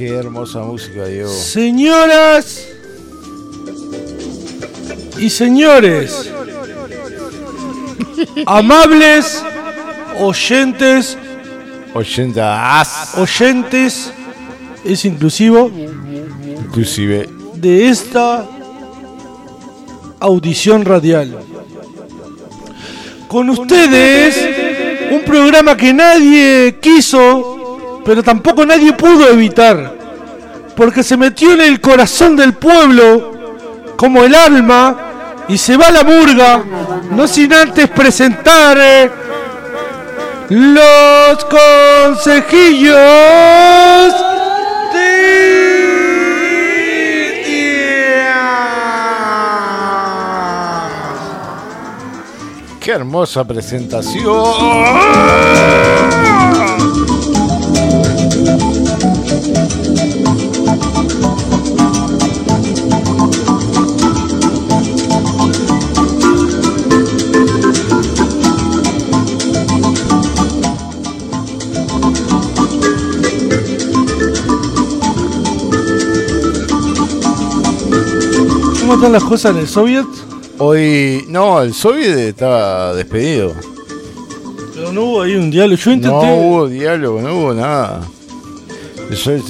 Qué hermosa música, Diego. Señoras y señores, amables oyentes, Oyentas. oyentes, es inclusivo, Inclusive. de esta audición radial. Con ustedes, un programa que nadie quiso, pero tampoco nadie pudo evitar, porque se metió en el corazón del pueblo como el alma y se va a la murga, no sin antes presentar eh, los consejillos de Qué hermosa presentación. ¿Cómo están las cosas en el soviet? Hoy, no, el soviet está despedido. Pero no hubo ahí un diálogo. Yo intenté. No hubo diálogo, no hubo nada. Soy.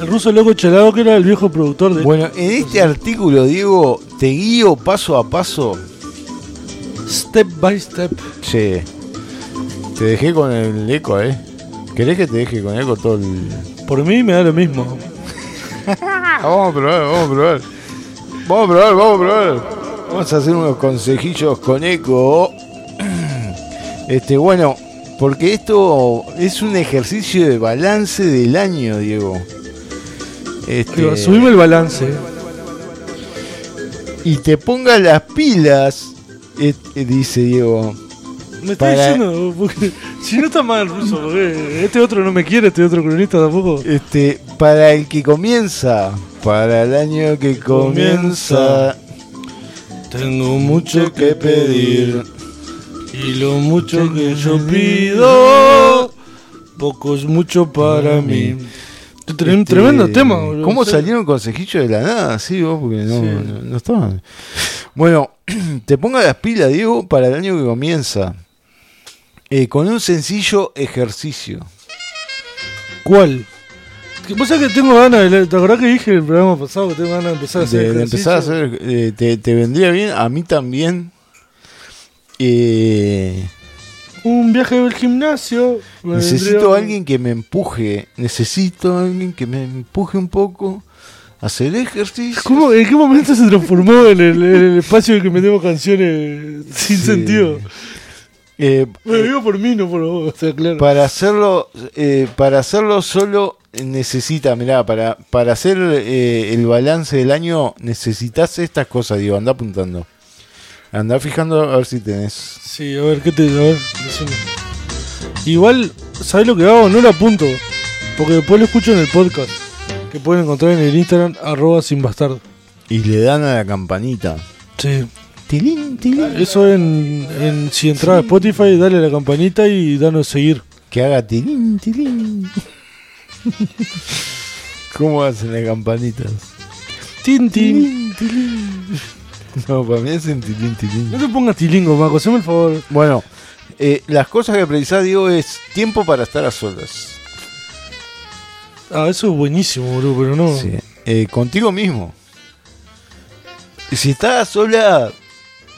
El ruso loco chelado que era el viejo productor de Bueno, en este artículo, Diego, te guío paso a paso. Step by Step. Sí. Te dejé con el eco, ¿eh? ¿Querés que te deje con eco todo el...? Por mí me da lo mismo. Vamos a probar, vamos a probar. Vamos a probar, vamos a probar. Vamos a hacer unos consejillos con eco. Este, bueno, porque esto es un ejercicio de balance del año, Diego. Este, subime el balance. y te ponga las pilas, eh, eh, dice Diego. Me está Para- diciendo, porque si no está mal el ruso, porque este otro no me quiere, este otro cronista tampoco. Este, para el que comienza, para el año que comienza, Tengo mucho que pedir y lo mucho que yo pido, poco es mucho para mí. Este, Tremendo tema. boludo. ¿Cómo salieron consejillos de la nada? Sí, vos, porque no, Sí. no, no estaban. Bueno, te ponga las pilas, Diego, para el año que comienza. Eh, con un sencillo ejercicio. ¿Cuál? Vos sabés que tengo ganas, de, ¿te acordás que dije en el programa pasado que tengo ganas de empezar a hacer De, de empezar a ejercicio? hacer. eh, te, te vendría bien, a mí también. Eh, Un viaje al gimnasio. necesito a alguien que me empuje. Necesito a alguien que me empuje un poco. a Hacer ejercicio. ¿Cómo, ¿En qué momento se transformó en el, en el espacio en que metemos canciones sin Sí. sentido? Eh, Me digo por mí, no por vos, o sea, claro. Para hacerlo, eh, para hacerlo solo eh, necesita, mirá, para, para hacer eh, el balance del año necesitas estas cosas, digo, anda apuntando. Anda fijando a ver si tenés. Sí, a ver, ¿qué te.? A ver, decime. Igual, ¿sabes lo que hago? No lo apunto. Porque después lo escucho en el podcast. Que pueden encontrar en el Instagram, arroba sin bastardo. Y le dan a la campanita. Sí. Tilín, tilín. Eso en, en si entras a Spotify, dale a la campanita y danos seguir. Que haga tilín, tilín. ¿Cómo hacen las campanitas? Tin, tin. No, para mí hacen tilín, tilín. No te pongas tilingo, Maco, haceme el favor. Bueno, eh, las cosas que precisás, digo, es tiempo para estar a solas. Ah, eso es buenísimo, boludo, pero no. Sí. Eh, contigo mismo. Si estás sola,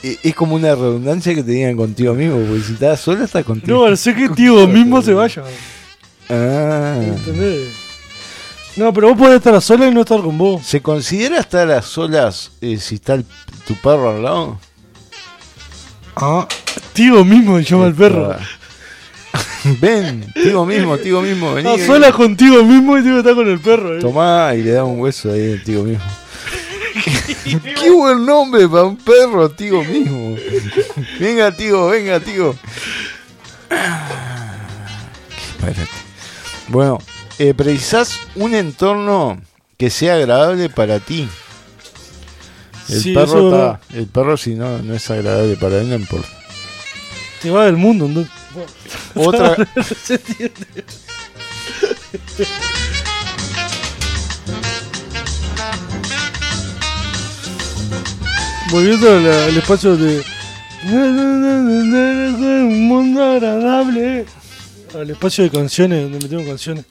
eh, es como una redundancia que te digan contigo mismo, porque si estás sola, estás contigo. No, sé que tío mismo se vaya. Ah. ¿Entendés? No, pero vos podés estar a sola y no estar con vos. ¿Se considera estar a solas eh, si está el- tu perro al lado? Ah, tío mismo se llama el perro. Ven, tío mismo, tío mismo, vení. Estás vení. sola contigo mismo y tío está con el perro. eh. Tomá y le da un hueso ahí al tío mismo. Qué buen nombre para un perro, tío mismo. Venga, tío, venga, tío. Espérate. Bueno, eh, precisás un entorno que sea agradable para ti. El, perro está, el perro si no, no es agradable para él, no importa. Te va del mundo, ¿no? Otra... Volviendo al, al espacio de... Un mundo agradable. Al espacio de canciones, donde metemos canciones.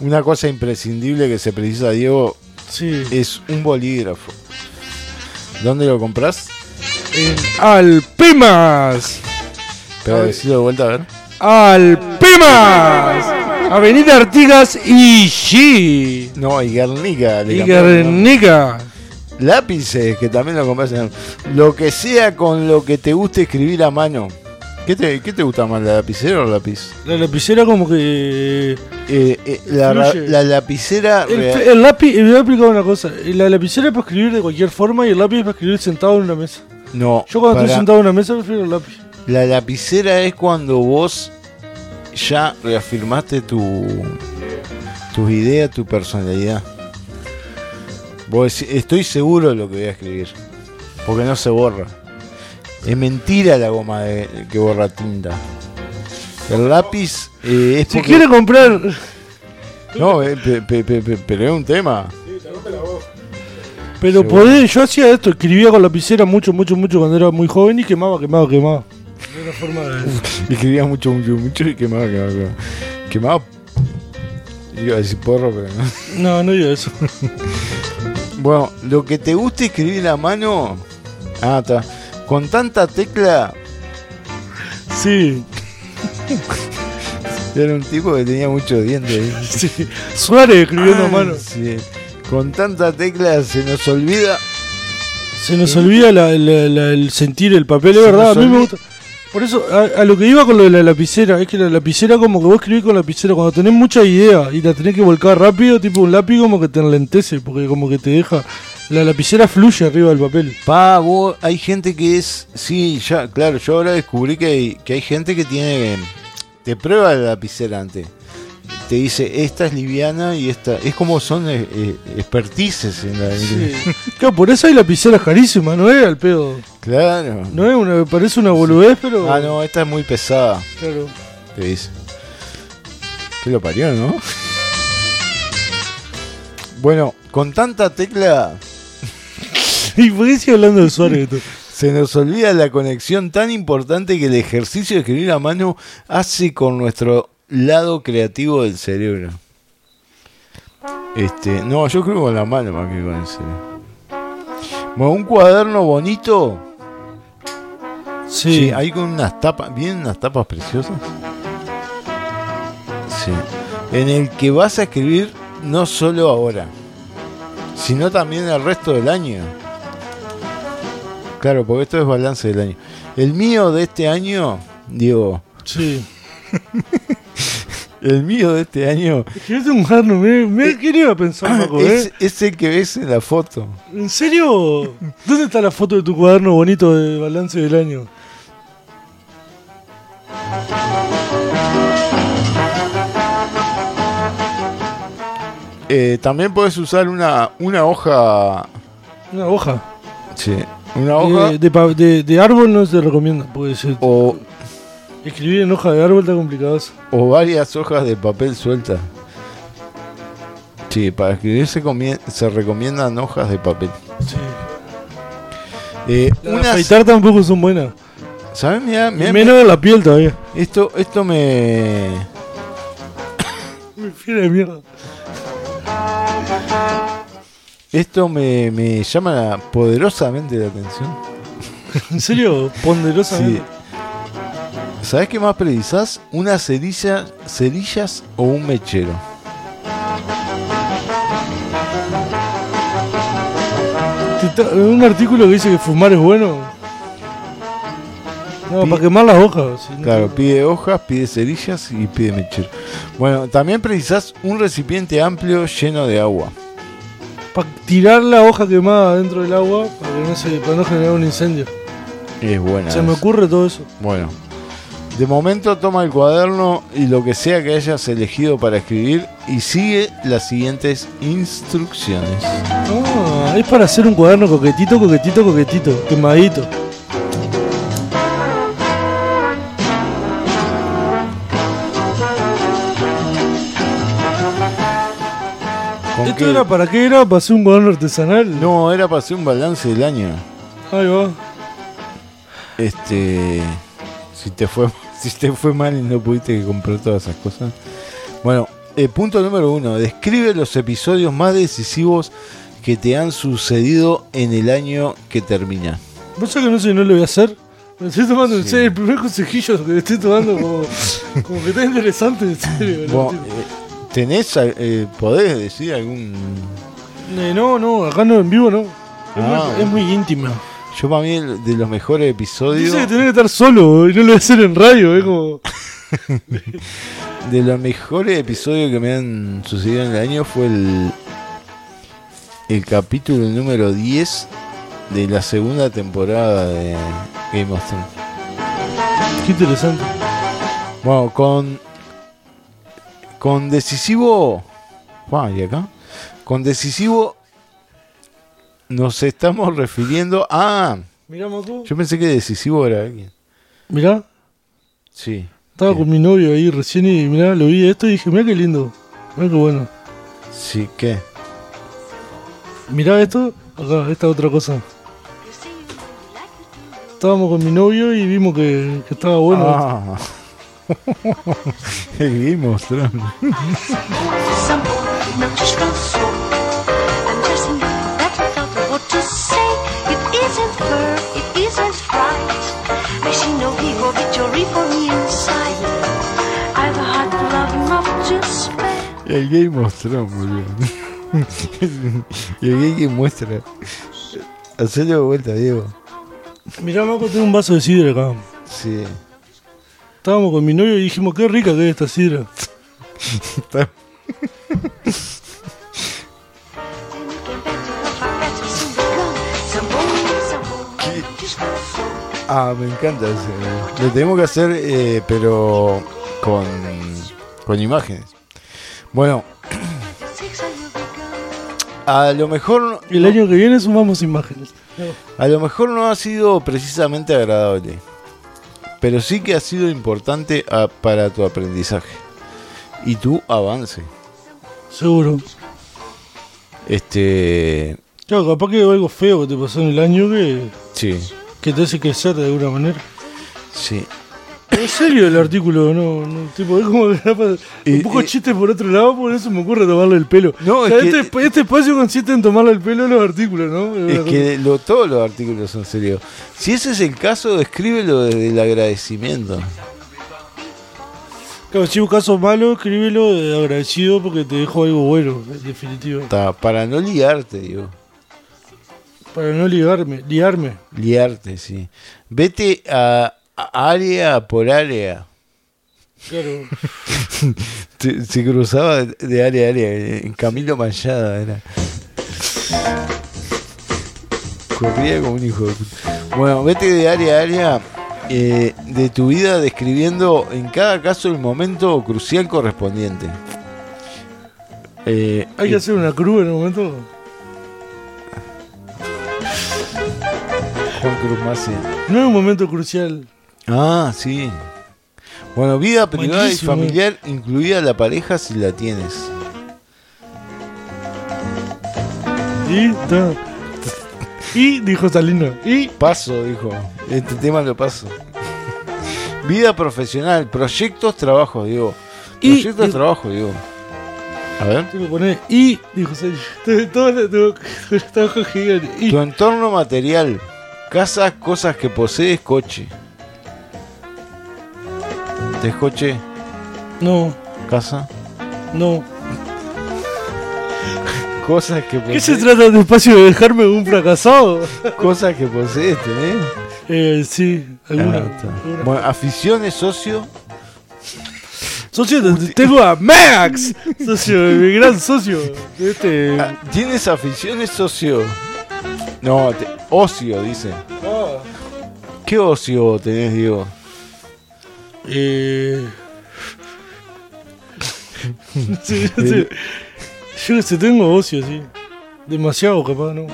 Una cosa imprescindible que se precisa, Diego, Sí. es un bolígrafo. ¿Dónde lo compras? En Alpemas. Pero decirlo de vuelta a ver. Alpemas. Avenida Artigas y G. No, y Guernica. Y. Guernica. Lápices, que también lo compras en Lo que sea con lo que te guste escribir a mano. ¿Qué te, qué te gusta más, la lapicera o el lápiz? La lapicera como que... Eh, eh, la, lapicera... El, lápiz, me voy a explicar una cosa. La lapicera es para escribir de cualquier forma y el lápiz es para escribir sentado en una mesa. no, Yo cuando estoy sentado en una mesa prefiero el lápiz. La lapicera es cuando vos ya reafirmaste tu, tus ideas, tu personalidad. Vos decís, estoy seguro de lo que voy a escribir. Porque no se borra. Es mentira la goma de- que borra tinta. El lápiz eh, es Si porque- quiere comprar... No, eh, pe- pe- pe- pe- pero es un tema. Pero Seguro. podés, yo hacía esto, escribía con lapicera mucho, mucho, mucho cuando era muy joven y quemaba, quemaba, quemaba. Era una forma de... Escribía mucho, mucho, mucho y quemaba, quemaba, quemaba. Quemaba. Iba a decir porro, pero no. No, no digo eso. Bueno, lo que te guste escribir a mano. Ah, está. Con tanta tecla. Sí, Era un tipo que tenía muchos dientes. sí. Suárez escribiendo Ah, mano. sí. Con tanta tecla se nos olvida. Se nos olvida la- la- la- el sentir el papel, es verdad. A mí me gusta. Por eso, a, a lo que iba con lo de la lapicera, es que la lapicera, como que vos escribís con lapicera, cuando tenés mucha idea y la tenés que volcar rápido, tipo un lápiz, como que te enlentece, porque como que te deja. La lapicera fluye arriba del papel. Pa, vos, hay gente que es. Sí, ya, claro, yo ahora descubrí que hay, que hay gente que tiene. Te prueba la lapicera antes. Te dice, esta es liviana y esta. Es como son eh, eh, expertices en la. claro, por eso hay lapiceras carísimas, no es al pedo. Claro. No es una, parece una boludez, pero. Ah, no, esta es muy pesada, Claro. te dice. Que lo parió, ¿no? Bueno, con tanta tecla ¿Y por qué sigue hablando de Suárez? se nos olvida la conexión tan importante que el ejercicio de escribir a mano hace con nuestro lado creativo del cerebro. Este, no, yo creo con la mano más que con el cerebro. Bueno, un cuaderno bonito. Sí. Sí, ahí con unas tapas, vienen unas tapas preciosas. Sí. En el que vas a escribir no solo ahora, sino también el resto del año. Claro, porque esto es balance del año. El mío de este año, digo, Sí. el mío de este año Escribiste un cuaderno, me, me, ¿quién iba a pensar, Paco, eh? es, es el que ves en la foto. ¿En serio? ¿Dónde está la foto de tu cuaderno bonito de balance del año? Eh, también puedes usar una, una hoja. Una hoja. Sí, una hoja. De, de de- de árbol no se recomienda, porque se- o, escribir en hoja de árbol está complicado. o varias hojas de papel sueltas. Sí, para escribir se, se recomiendan hojas de papel. Sí. Eh, unas- afeitar tampoco son buenas. ¿Sabes? Mira, Menos en la piel todavía. esto, esto me. Me fiera de mierda. Esto me, me llama la- poderosamente la atención. ¿En serio? Sí. Ponderosamente. ¿Sabes qué más precisás? Unas cerillas, cerillas o un mechero. Un artículo que dice que fumar es bueno. No, para quemar las hojas. si no- Claro, pide hojas, pide cerillas y pide mechero. Bueno, también precisás un recipiente amplio lleno de agua. Para tirar la hoja quemada dentro del agua para, que no, se, para no generar un incendio. Es buena. Se me ocurre todo eso. Bueno, de momento toma el cuaderno y lo que sea que hayas elegido para escribir y sigue las siguientes instrucciones. Ah, es para hacer un cuaderno coquetito, coquetito, coquetito, quemadito. ¿Esto era para qué era? ¿Para hacer un cuaderno artesanal? No, era para hacer un balance del año. Ahí va. Este. Si te fue, si te fue mal y no pudiste comprar todas esas cosas. Bueno, eh, punto número uno. Describe los episodios más decisivos que te han sucedido en el año que termina. ¿Vos sabés que no sé, no lo voy a hacer? Me estoy tomando en Sí. serio, el primer consejillo que le estoy tomando como, como que está interesante, en serio. Vos, ¿no? eh, ¿Tenés, eh, podés decir algún... Eh, no, no, acá no, en vivo no. Es, Ah. muy, es muy íntima. Yo para mí de los mejores episodios... Dice que tenés que estar solo y no lo voy a hacer en radio, es como... De los mejores episodios que me han sucedido en el año fue el, el capítulo número 10 de la segunda temporada de Game of Thrones. Qué interesante. Bueno, con, con decisivo... Ah, ¿y acá? Con decisivo nos estamos refiriendo... Ah, Mirá, Macu. yo pensé que decisivo era alguien. Mirá, Sí. estaba con mi novio ahí recién y mirá, lo vi esto y dije, mirá qué lindo. Mirá qué bueno. Sí, ¿qué? Mirá esto, acá, esta otra cosa. Estábamos con mi novio y vimos que, que estaba bueno. Ah. Game of Thrones. El Game of Thrones, boludo. y el game que muestra. Hacelo de vuelta, Diego. Mirá, Maco, tengo un vaso de sidra acá. Sí. Estábamos con mi novio y dijimos, qué rica que es esta sidra. Ah, me encanta ese. Lo tenemos que hacer, eh, pero con, con imágenes. Bueno, a lo mejor. El año que viene sumamos imágenes. A lo mejor no ha sido precisamente agradable, pero sí que ha sido importante ah, para tu aprendizaje y tu avance. Seguro. Este, Claro, capaz que algo feo que te pasó en el año que, sí, que te hace crecer de alguna manera. sí. En serio el artículo, no, no tipo, es como que un poco y- chiste por otro lado, por eso me ocurre tomarle el pelo. No, O sea, es que- este, este espacio consiste en tomarle el pelo a los artículos, ¿no? Es que lo- todos los artículos son serios. Si ese es el caso, escríbelo desde el agradecimiento. Claro, si un caso malo, escríbelo de agradecido porque te dejo algo bueno, en definitiva. Ta, para no liarte, digo. Para no ligarme, liarme. Liarte, sí. Vete a área por área. Claro. Se, se cruzaba de, área a área. En Camilo Mayada era. Corría como un hijo de puta. Bueno, vete de área a área eh, de tu vida describiendo en cada caso el momento crucial correspondiente. Eh, Hay que hacer una cruz en un momento. Juan Cruz Masi. No es un momento crucial. Ah, sí. Bueno, vida privada Buenísimo. y familiar, incluida la pareja si la tienes. Y, y dijo Salino. Y Paso, dijo. Este tema lo paso. Vida profesional, proyectos, trabajo, digo. Proyectos, y- trabajo, digo. A ver. Y dijo Salino. Todo Tu entorno material. Casa, cosas que posees, coche. ¿Te coche? no, Casa. no. Cosas que ¿Qué se posees. trata de espacio de dejarme un fracasado? Cosas que posees, ¿tenés? Eh, sí, alguna. Ah, alguna. Bueno, aficiones, socio. Socio, te- tengo a Max, socio, mi gran socio. Este. Ah, ¿Tienes aficiones, socio? No, te- ocio, dice. Ah. ¿Qué ocio tenés, Diego? Eh. sí, no sé. Yo sé, tengo ocio, sí. Demasiado capaz, ¿no?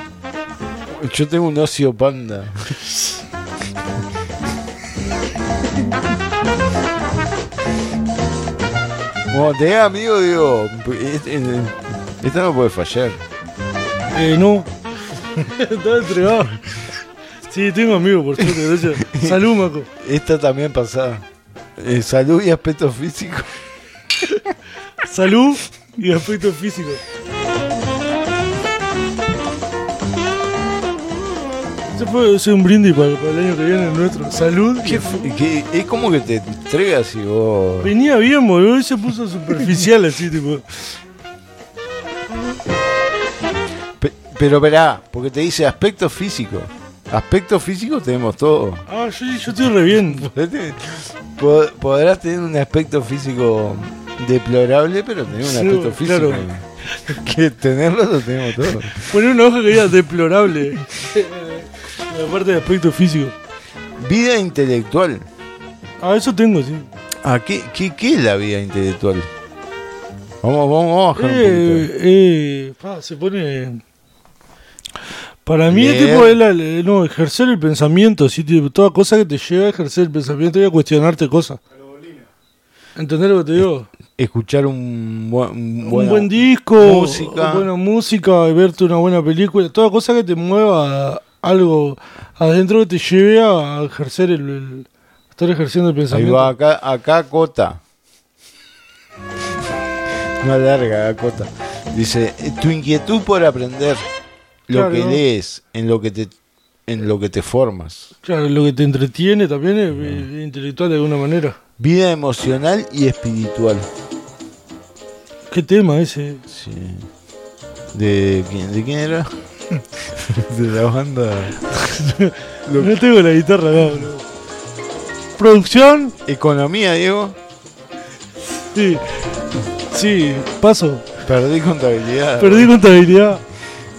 Yo tengo un ocio panda. Como tenés amigo, digo, es- es- Esta no puede fallar. Eh, no. Estaba entregado. Sí, tengo amigos, por suerte, gracias. Salud, Maco. Esta también pasaba. Eh, salud y aspecto físico. Salud y aspecto físico. Ese puede ser un brindis para, para el año que viene nuestro. Salud. ¿Qué qué- es como que te entregas y vos. Venía bien, boludo, y se puso superficial así, tipo. Pe- pero verá, porque te dice aspecto físico. Aspecto físico tenemos todo. Ah, yo, yo estoy re bien. Pod- Podrás tener un aspecto físico deplorable, pero tener un Sí, aspecto físico. claro. Que tenerlo lo tenemos todo. Poner una hoja que diga deplorable. La parte de aspecto físico. Vida intelectual. Ah, eso tengo, sí. Ah, ¿qué, qué, qué es la vida intelectual? Vamos, vamos, vamos a bajar un Eh, poquito. eh, pa, se pone. Para mí, es Leer. tipo el, el- no, ejercer el pensamiento, sí, tipo, toda cosa que te lleva a ejercer el pensamiento y a cuestionarte cosas. ¿Entendés lo que te digo? Escuchar un, buen- un buen disco, música. buena música, verte una buena película, toda cosa que te mueva a algo adentro que te lleve a ejercer el, el- estar ejerciendo el Ahí pensamiento. va, acá, acá Cota. No larga, Cota. Dice, tu inquietud por aprender lo Claro. que lees, en lo que te en lo que te formas. Claro, lo que te entretiene también es eh, intelectual de alguna manera. Vida emocional y espiritual. ¿Qué tema ese? Sí. ¿De quién, de quién era? de la banda. No tengo la guitarra boludo. Producción, Economía, Diego. sí. Sí, paso. Perdí contabilidad. Perdí contabilidad.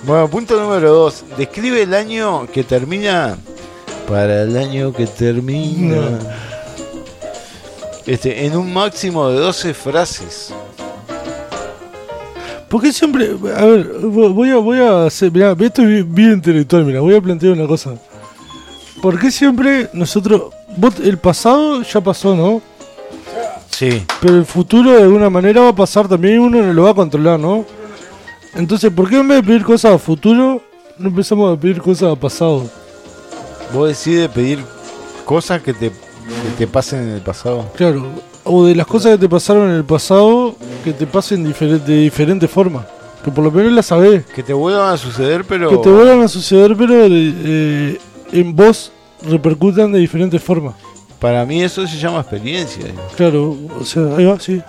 Bueno, punto número dos. Describe el año que termina. Para el año que termina. Este, en un máximo de 12 frases. Porque siempre, a ver, voy a, voy a hacer, mirá, esto es bi- bien intelectual, mira, voy a plantear una cosa. ¿Por qué siempre nosotros, vos, el pasado ya pasó, ¿no? Sí. Pero el futuro de alguna manera va a pasar también y uno no lo va a controlar, ¿no? Entonces, ¿por qué en vez de pedir cosas a futuro, no empezamos a pedir cosas a pasado? Vos decides pedir cosas que te, que te pasen en el pasado. Claro, o de las cosas que te pasaron en el pasado, que te pasen de diferente forma. Que por lo menos las sabés. Que te vuelvan a suceder, pero. Que te vuelvan a suceder, pero de- eh, en vos repercutan de diferentes formas. Para mí eso se llama experiencia. Claro, o sea, ahí va, sí.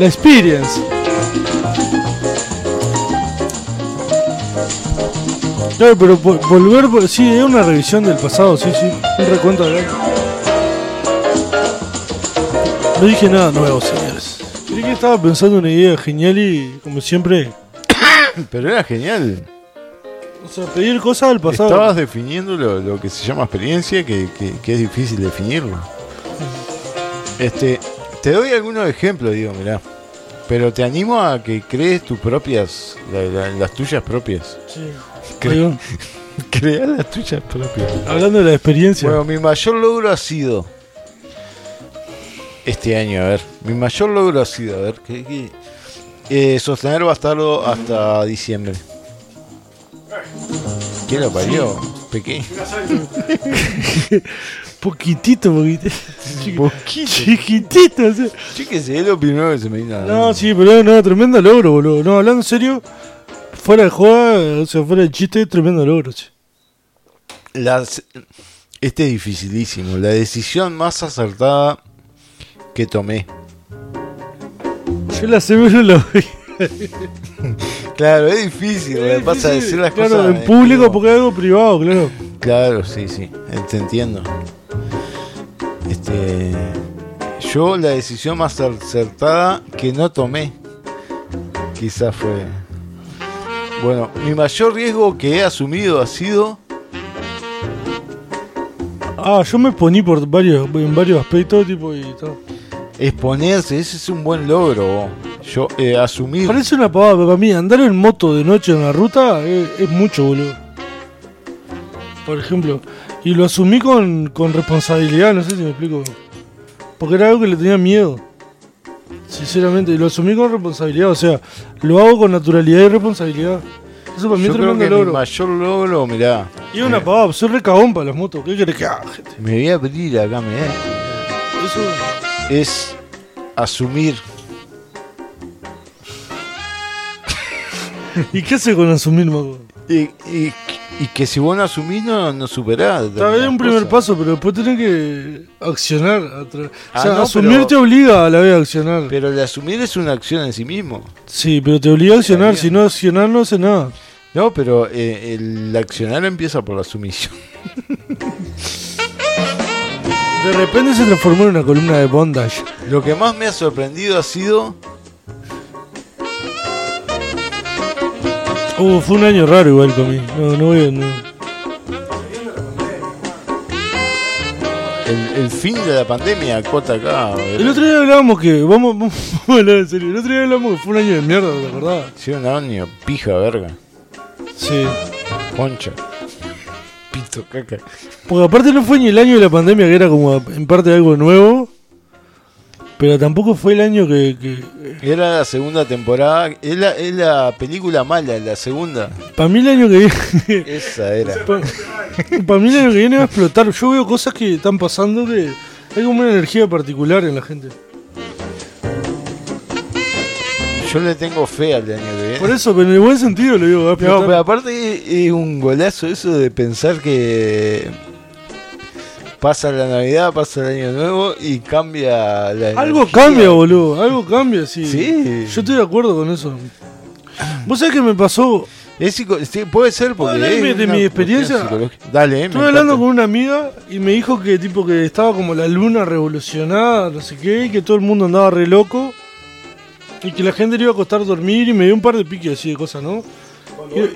La experience. Claro, pero vo- volver, vo- sí, es una revisión del pasado, sí, sí. Un recuento del año. No dije nada nuevo, señores. Creí que estaba pensando una idea genial y, como siempre, Pero era genial. o sea, pedir cosas del pasado. Estabas definiendo lo, lo que se llama experiencia, que, que- que es difícil definirlo. Este, te doy algunos ejemplos, digo, mirá. Pero te animo a que crees tus propias, la- la- las tuyas propias. Sí. Cre- Ahí va. Crea las tuyas propias. Hablando de la experiencia. Bueno, mi mayor logro ha sido. Este año, a ver. Mi mayor logro ha sido, a ver, ¿qué, qué? Eh, sostener bastardo hasta diciembre. ¿Quién lo parió? Pequeño. Poquitito, poquitito. Poquito. Chiquitito. o sea. Chíquese, es lo primero que se me vino No, sí, pero no, tremendo logro, boludo. No, hablando en serio, fuera de joda, o sea, fuera de chiste, tremendo logro. Las- este es dificilísimo. La decisión más acertada que tomé. Yo la no la. Claro, es difícil. Es pasa a decir las claro, cosas. en público porque es algo privado, claro. Claro, sí, sí, eh, te entiendo. Este, yo la decisión más acertada que no tomé, quizás fue, bueno, mi mayor riesgo que he asumido ha sido, Ah, yo me poní por varios, en varios aspectos, tipo, y todo. exponerse, ese es un buen logro. Yo eh, asumir, Parece una pavada, pero para mí andar en moto de noche en la ruta es, es mucho, boludo. Por ejemplo. Y lo asumí con, con responsabilidad, no sé si me explico. Porque era algo que le tenía miedo. Sinceramente, y lo asumí con responsabilidad. O sea, lo hago con naturalidad y responsabilidad. Eso para mí es creo que mi logro. mayor logro, mirá, Y una pavada, soy re cagón para las motos. ¿Qué querés que haga, gente? me voy a abrir acá, mirá, Eso. es asumir. ¿Y qué hace con asumir, mago? Y, y- y que si vos no asumís, no, no superás. Está bien un primer paso, pero después tenés que accionar. tra- Ah, o sea, no, asumir pero- te obliga a la vez a accionar. Pero el asumir es una acción en sí mismo. Sí, pero te obliga a accionar. Si no accionar, no hace nada. No, pero eh, el accionar empieza por la sumisión. De repente se transformó en una columna de bondage. Lo que más me ha sorprendido ha sido Uh, fue un año raro igual conmigo. No, no voy a. no. el, el fin de la pandemia, cota acá. El otro día hablábamos que. Vamos, vamos a hablar en serio. El otro día hablamos que fue un año de mierda, ¿te acordás? Sí, un año, pija, verga, Sí. concha, pito, caca. Porque aparte no fue ni el año de la pandemia, que era como en parte algo nuevo. Pero tampoco fue el año que. que Era la segunda temporada, es la, es la película mala, la segunda. para mí el año que viene. Esa era. Para mí el año que viene va a explotar. Yo veo cosas que están pasando que hay como una energía particular en la gente. Yo le tengo fe al año que viene. Por eso, pero en el buen sentido lo digo, va a No, explotar. pero aparte es un golazo eso de pensar que pasa la Navidad, pasa el Año Nuevo y cambia la Algo energía. cambia, boludo. Algo cambia, sí. Sí. Yo estoy de acuerdo con eso. ¿Vos sabés qué me pasó? Es psico- sí, puede ser porque ¿Puedo hablar es de- de mi experiencia? Dale, eh, Estuve hablando encanta. con una amiga y me dijo que tipo que estaba como la luna revolucionada, no sé qué, y que todo el mundo andaba re loco. Y que la gente le iba a costar dormir y me dio un par de piques así de cosas, ¿no?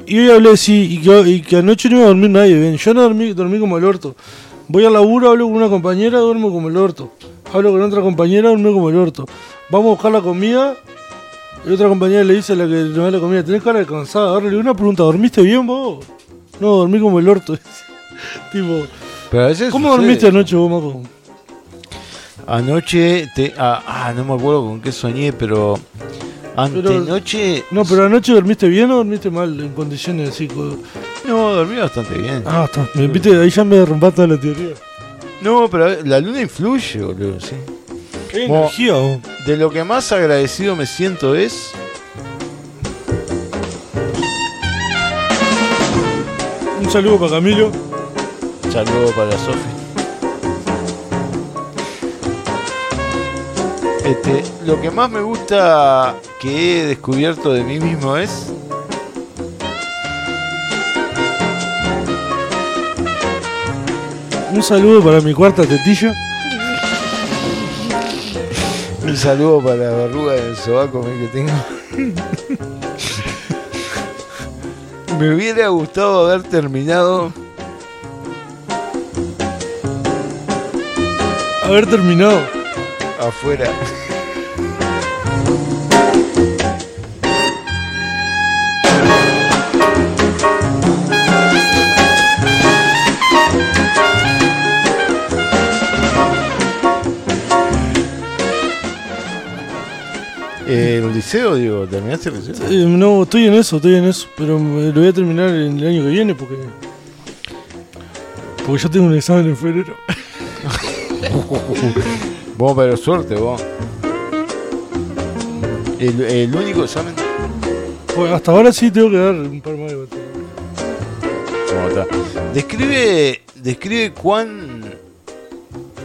Y, y hoy hablé sí, y que, y que anoche no iba a dormir nadie, bien. Yo no dormí, dormí como el orto. Voy al laburo, hablo con una compañera, duermo como el orto. Hablo con otra compañera, duermo como el orto. Vamos a buscar la comida. Y otra compañera le dice a la que nos da la comida, tenés cara de cansada. Ahora le una pregunta, ¿dormiste bien vos? No, dormí como el orto. tipo, Pero a veces ¿cómo sucede. dormiste anoche vos, Maco? Anoche, te, ah, ah, no me acuerdo con qué soñé, pero antenoche... No, pero anoche dormiste bien o dormiste mal en condiciones así. No, dormí bastante bien. Ah, está. Me, viste, ahí ya me derrumbás toda la teoría. No, pero la luna influye, boludo, sí. Qué energía, vos. De lo que más agradecido me siento es... Un saludo para Camilo. Saludo para Sofi. Este, lo que más me gusta que he descubierto de mí mismo es Un saludo para mi cuarta tetilla. un saludo para la verruga del sobaco que tengo. me hubiera gustado haber terminado Haber terminado. Afuera. Eh, ¿El liceo, digo? ¿Terminaste el liceo? Eh, no, estoy en eso, estoy en eso. Pero me- lo voy a terminar en el año que viene porque. Porque yo tengo un examen en febrero. Vos, pero suerte, vos. El, el único examen. Pues hasta ahora sí tengo que dar un par más de batería. ¿Cómo está? Describe, describe cuán,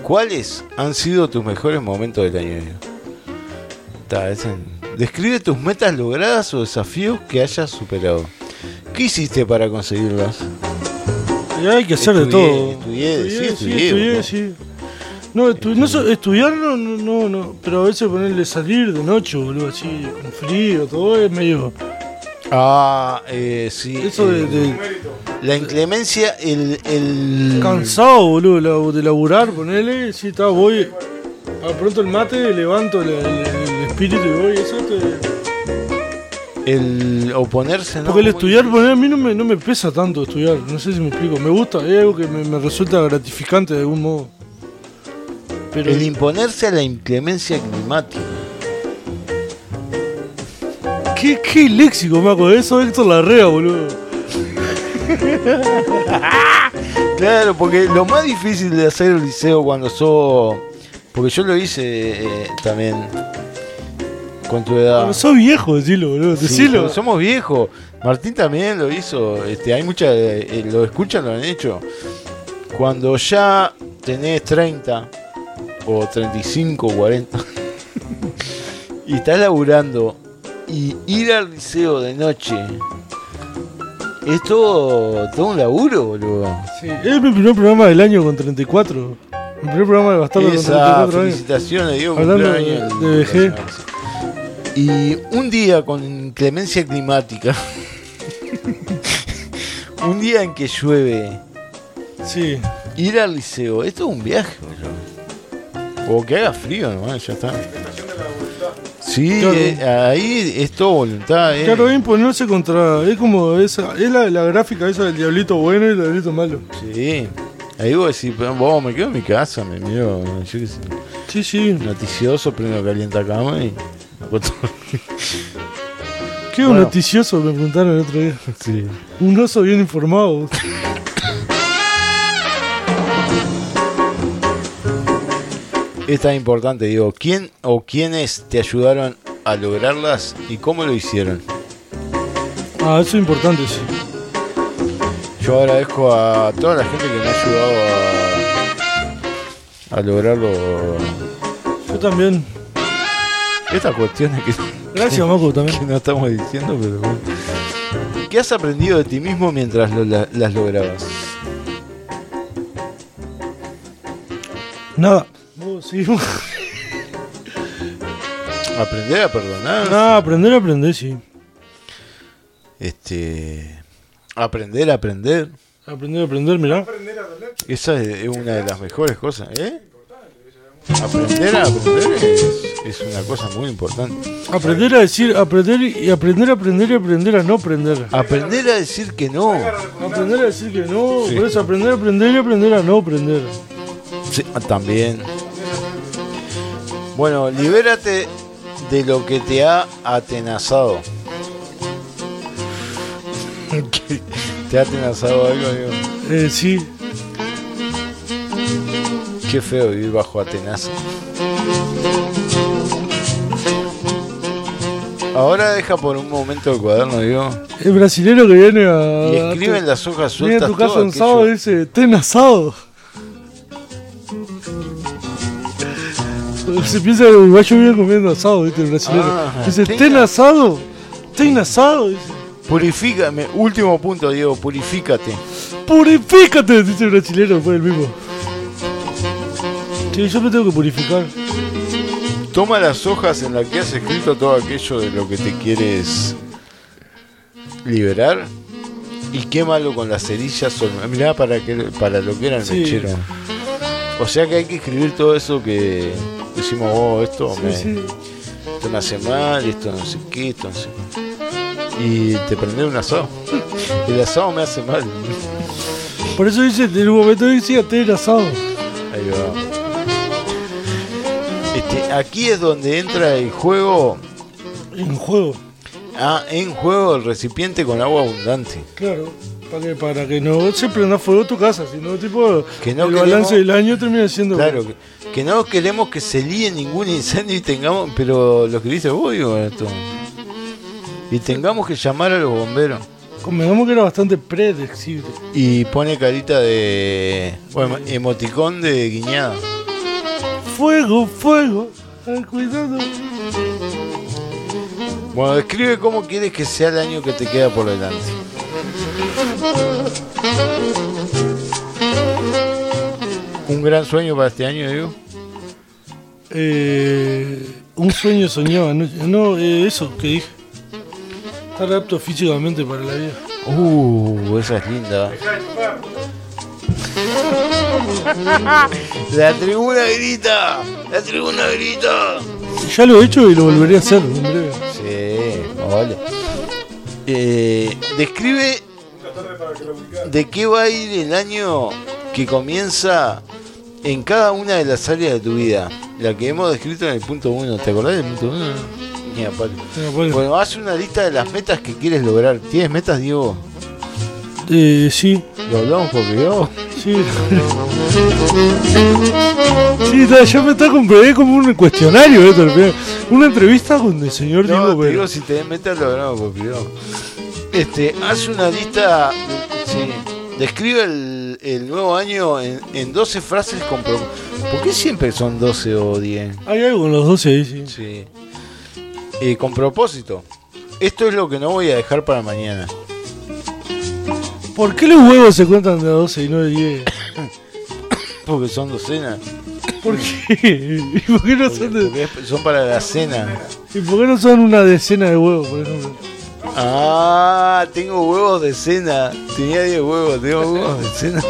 cuáles han sido tus mejores momentos del año. Está, es en- Describe tus metas logradas o desafíos que hayas superado. ¿Qué hiciste para conseguirlas? Y hay que hacer de todo. estudié, sí, estudié, estudié, sí. No, estu- no so- estudiar no, no, no, no, pero a veces ponerle salir de noche, boludo, así, con frío, todo es medio... Ah, eh, sí. Eso de, eh, de La inclemencia, el... el cansado, boludo, de laburar, ponerle, sí, está, voy, a pronto el mate, levanto el, el- el espíritu y voy, eso te... el oponerse, ¿no? Porque el estudiar, poner, a mí no me, no me pesa tanto estudiar, no sé si me explico, me gusta, es algo que me, me resulta gratificante de algún modo. Pero... El imponerse a la inclemencia climática. ¿Qué, qué léxico, Maco? Eso es Héctor Larrea, boludo. Claro, porque lo más difícil de hacer el liceo cuando sos. Porque yo lo hice eh, también con tu edad. Pero sos viejo, decilo, boludo. Decilo. somos viejos. Martín también lo hizo. Este, hay muchas. eh, lo escuchan, lo han hecho. Cuando ya tenés 30 o 35, 40 y estás laburando y ir al liceo de noche es todo, todo un laburo, boludo. Sí, es mi primer programa del año con 34. Mi primer programa de Bastardo con Esa, 34 años. felicitaciones, Diego. Hablando de- de. Y un día con inclemencia climática, un día en que llueve, Sí. ir al liceo, esto es un viaje, boludo. O que haga frío nomás, ya está. Sí, Claro. eh, ahí es todo voluntad. eh. Claro, es imponerse contra. Es como esa. Es la, la gráfica esa del diablito bueno y el diablito malo. Sí. Ahí vos decís, pero vos me quedo en mi casa, me miro, yo qué sé, Sí, sí. noticioso, prendo calienta cama y. Qué Bueno. noticioso me preguntaron el otro día. Sí. Un oso bien informado. Es tan importante, digo, ¿quién o quiénes te ayudaron a lograrlas y cómo lo hicieron? Ah, eso es importante, sí. Yo agradezco a toda la gente que me ha ayudado a, a lograrlo. Yo también. Estas cuestiones que, Gracias, que también. no estamos diciendo, pero bueno. ¿Qué has aprendido de ti mismo mientras lo- la- las lograbas? Nada. Sí. Aprender a perdonar. Nada, aprender, aprender, sí. Este. Aprender a aprender. Aprender, aprender, mirá. Esa es una de las mejores cosas, ¿eh? Aprender a aprender es, es una cosa muy importante. Aprender a decir, aprender y aprender, aprender y aprender a no aprender. Aprender a decir que no. Aprender a decir que no, Sí. por eso aprender, aprender y aprender a no aprender. Sí, también. Bueno, libérate de lo que te ha atenazado. ¿Qué? ¿Te ha atenazado algo, amigo? Eh, sí, Qué feo vivir bajo atenaza. Ahora deja por un momento el cuaderno, digo. el brasilero que viene a. Y escribe en las hojas Viene a sueltas tu casa un sábado y dice, ten asado. Se piensa que el guayo viene comiendo asado, ¿viste? El brasilero. Ah, dice, ten asado. Ten asado. Dice, Purifícame. Último punto, Diego. Purifícate. purifícate, dice el brasilero, fue el mismo. Sí, yo me tengo que purificar. Toma las hojas en las que has escrito todo aquello de lo que te quieres liberar y quémalo con las cerillas. o- Mirá para, que, para lo que era el Sí. mechero. O sea que hay que escribir todo eso que decimos, oh, esto, Sí, me, sí. esto me hace mal, esto no sé qué, esto no sé qué. Y te prende un asado. El asado me hace mal. Por eso dice, en un momento decía, ten asado. Ahí va. Este, aquí es donde entra el juego En juego. Ah, en juego el recipiente con agua abundante. Claro. Para que, para que no se prenda fuego tu casa, sino tipo Que no el queremos- balance del año termina siendo Claro, que, que no queremos que se líe ningún incendio y tengamos, pero lo que dice vos, digo, esto. Y tengamos que llamar a los bomberos. convengamos que era bastante predecible. Y pone carita de. Bueno, emoticón de guiñada. Fuego, fuego. Ay, cuidado. Bueno, describe cómo quieres que sea el año que te queda por delante. Un gran sueño para este año, digo. Eh, un sueño soñado anoche. No, eh, eso que dije. Estar apto físicamente para la vida. Uh, esa es linda. La tribuna grita, la tribuna grita. Ya lo he hecho y lo volveré a hacer en breve. Sí, vale. Eh, describe de qué va a ir el año que comienza en cada una de las áreas de tu vida. La que hemos descrito en el punto 1. ¿Te acordás del punto 1? Ni a palo. Ni a palo. Bueno, haz una lista de las metas que quieres lograr. ¿Tienes metas, Diego? Eh, sí, ¿Lo hablamos por privado? sí. Sí, ya me está compré como un cuestionario final. Una entrevista con el señor No, Diego te digo, si tenés metas, lo hablamos por privado. Este, haz una lista. Sí. Describe el, el nuevo año en, en 12 frases con pro- ¿Por qué siempre son 12 o 10? Hay algo con los 12 ahí, sí. Sí. Eh, con propósito. Esto es lo que no voy a dejar para mañana. ¿Por qué los huevos se cuentan de a 12 y no de 10? Porque son docenas. ¿Por qué? ¿Y por qué no son, de- son para la cena. ¿Y por qué no son una decena de huevos, por ejemplo? Ah, tengo huevos de cena. Tenía 10 huevos, tengo huevos de cena.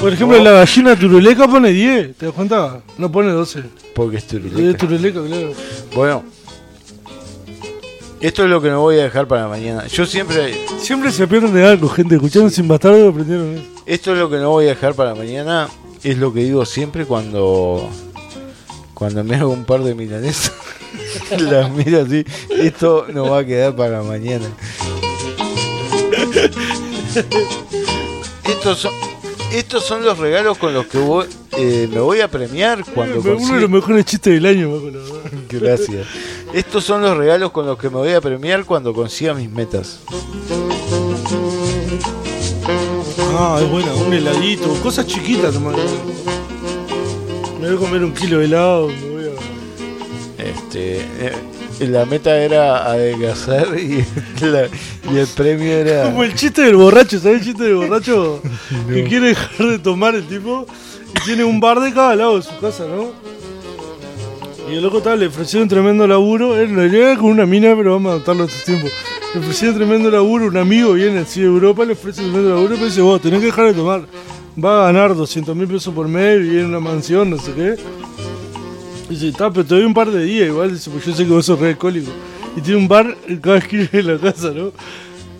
Por ejemplo, la gallina turuleca pone 10, ¿te das cuenta? No pone 12. Porque es Es turuleca. turuleca, claro. Bueno. Esto es lo que no voy a dejar para mañana. Yo siempre. Siempre se pierden de algo, gente. Escucharon sin bastardo aprendieron eso. Esto es lo que no voy a dejar para mañana. Es lo que digo siempre cuando. Cuando me hago un par de milanesas. Las miro así. Esto no va a quedar para mañana. Estos son. Estos son los regalos con los que voy, eh, me voy a premiar cuando Uno de los mejores chistes del año. Gracias. Estos son los regalos con los que me voy a premiar cuando consiga mis metas. Ah, es buena, un heladito, cosas chiquitas nomás. Me voy a comer un kilo de helado, me voy a... Este, eh, la meta era adelgazar y, la- y el premio era. Como el chiste del borracho, ¿sabes el chiste del borracho? Que quiere dejar de tomar el tipo y tiene un bar de cada lado de su casa, ¿no? Y el loco tal, le ofrecieron un tremendo laburo, él no llega con una mina, pero vamos a adaptarlo a estos tiempos. Le ofrecieron tremendo laburo, un amigo viene así de Europa, le ofrece tremendo laburo, pero dice, vos tenés que dejar de tomar. Va a ganar 200 mil pesos por mes, vivir en una mansión, no sé qué. Dice, está, pero te doy un par de días igual, dice, pues yo sé que vos sos re alcohólico. Y tiene un bar cada esquina de la casa, ¿no?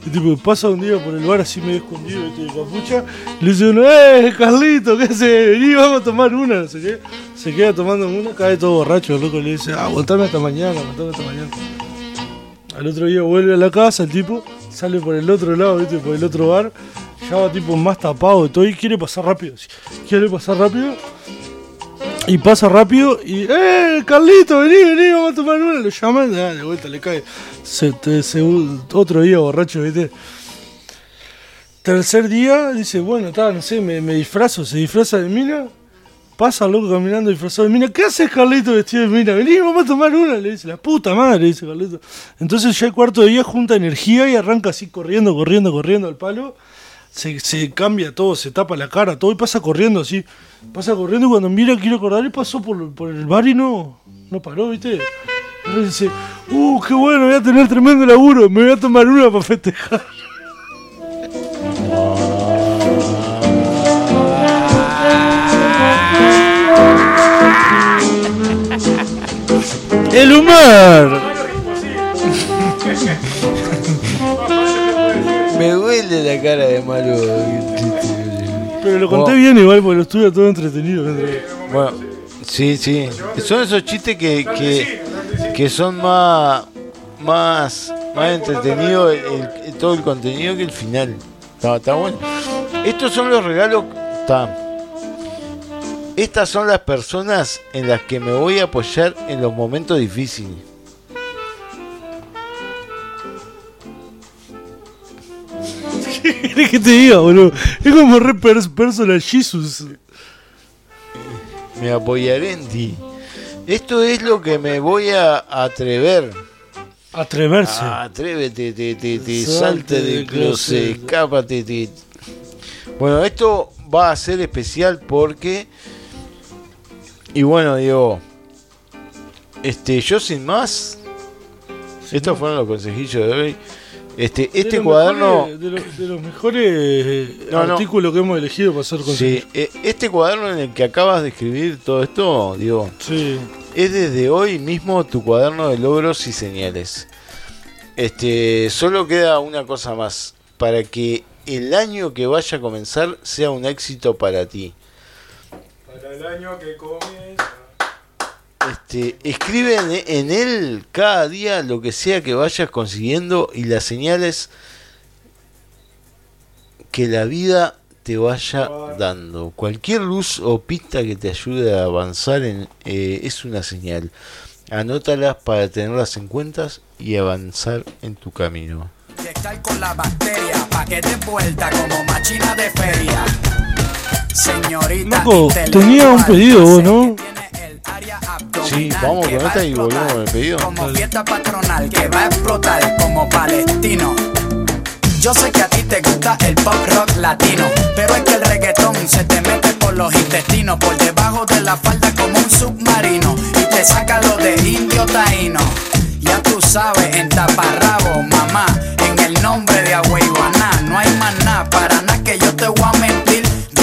Y tipo, pasa un día por el bar así medio escondido, ¿viste? de capucha, le dice uno, ¡eh, Carlito, qué haces? Vení, vamos a tomar una, no sé qué. Se queda tomando una, cae todo borracho, el loco le dice, ah, aguantame hasta mañana, aguantame hasta mañana. Al otro día vuelve a la casa, el tipo sale por el otro lado, ¿viste? Por el otro bar, ya tipo más tapado de todo y quiere pasar rápido. Quiere pasar rápido y pasa rápido y, ¡eh, Carlito, vení, vení, vamos a tomar una! Lo llaman, ah, de vuelta le cae. Otro día borracho, ¿viste? Tercer día, dice, bueno, está, no sé, me, me disfrazo, se disfraza de mina. Pasa loco caminando disfrazado de mina. ¿Qué haces, Carlito, vestido de mina? Vení, vamos a tomar una. Le dice, la puta madre, dice Carlito. Entonces ya el cuarto día junta energía y arranca así corriendo, corriendo, corriendo al palo. Se, se cambia todo, se tapa la cara, todo y pasa corriendo así. Pasa corriendo y cuando mira, quiere acordar, y pasó por, por el bar y no, no paró, ¿viste? Entonces dice, uh, qué bueno, voy a tener tremendo laburo, me voy a tomar una para festejar. El humor. La cara de malo. Pero lo conté Oh. bien igual porque lo estuve todo entretenido. Bueno, sí, sí. Son esos chistes que, que, que son más, más, más entretenidos el- el- todo el contenido que el final. Está, está bueno. Estos son los regalos. Está. Estas son las personas en las que me voy a apoyar en los momentos difíciles. ¿Qué que te diga, boludo? Es como re pers- personal Jesus. Me apoyaré en ti. Esto es lo que me voy a atrever. Atreverse. Ah, atrévete, te, te, te, Salte salte del closet. escápate. te- Bueno, esto va a ser especial porque. Y bueno, digo. Este, yo sin más. Estos fueron los consejillos de hoy. Este, De este cuaderno. mejores- de, los, de los mejores eh, no. artículos que hemos elegido para hacer con Sí, eh, este cuaderno en el que acabas de escribir todo esto, digo, Sí. es desde hoy mismo tu cuaderno de logros y señales. Este, solo queda una cosa más para que el año que vaya a comenzar sea un éxito para ti. Para el año que comienza. Este, escribe en, en él cada día lo que sea que vayas consiguiendo y las señales que la vida te vaya dando. Cualquier luz o pista que te ayude a avanzar en, eh, es una señal. Anótalas para tenerlas en cuenta y avanzar en tu camino. Inyectar con la bacteria pa' que te vuelta como máquina de feria. Señorita. Loco, tenía un pedido ¿no? Sí, vamos con a y volvemos el pedido. Como fiesta patronal que va a explotar como palestino. Yo sé que a ti te gusta el pop rock latino, pero es que el reggaetón se te mete por los intestinos, por debajo de la falda como un submarino y te saca lo de indio taíno. Ya tú sabes, en taparrabo, mamá, en el nombre de Agüeyuaná, no hay nada, para nada que yo te voy a.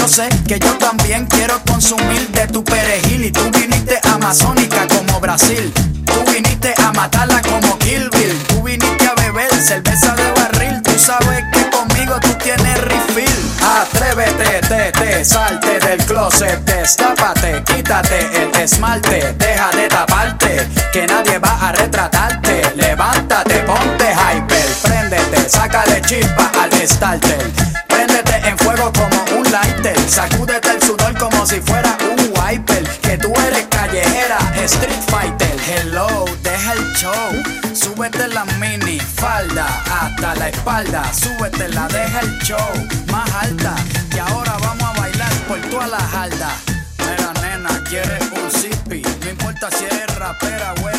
Sé que yo también quiero consumir de tu perejil y tú viniste amazónica como Brasil. Tú viniste a matarla como Kill. Tú viniste a beber cerveza de barril. Tú sabes que conmigo tú tienes refill. Atrévete, te, te, salte del closet, destápate, quítate el esmalte, deja de taparte, que nadie va a retratarte. Levántate, ponte hyper, préndete, sácale chispa al starter. Préndete en fuego como lighter, sacúdete el sudor como si fuera un wiper. Que tú eres callejera, street fighter. Hello, deja el show, súbete la mini falda hasta la espalda, súbetela, deja el show más alta. Y ahora vamos a bailar por toda la jarda. Mira, nena, quieres un zippy, no importa si eres rapera, güey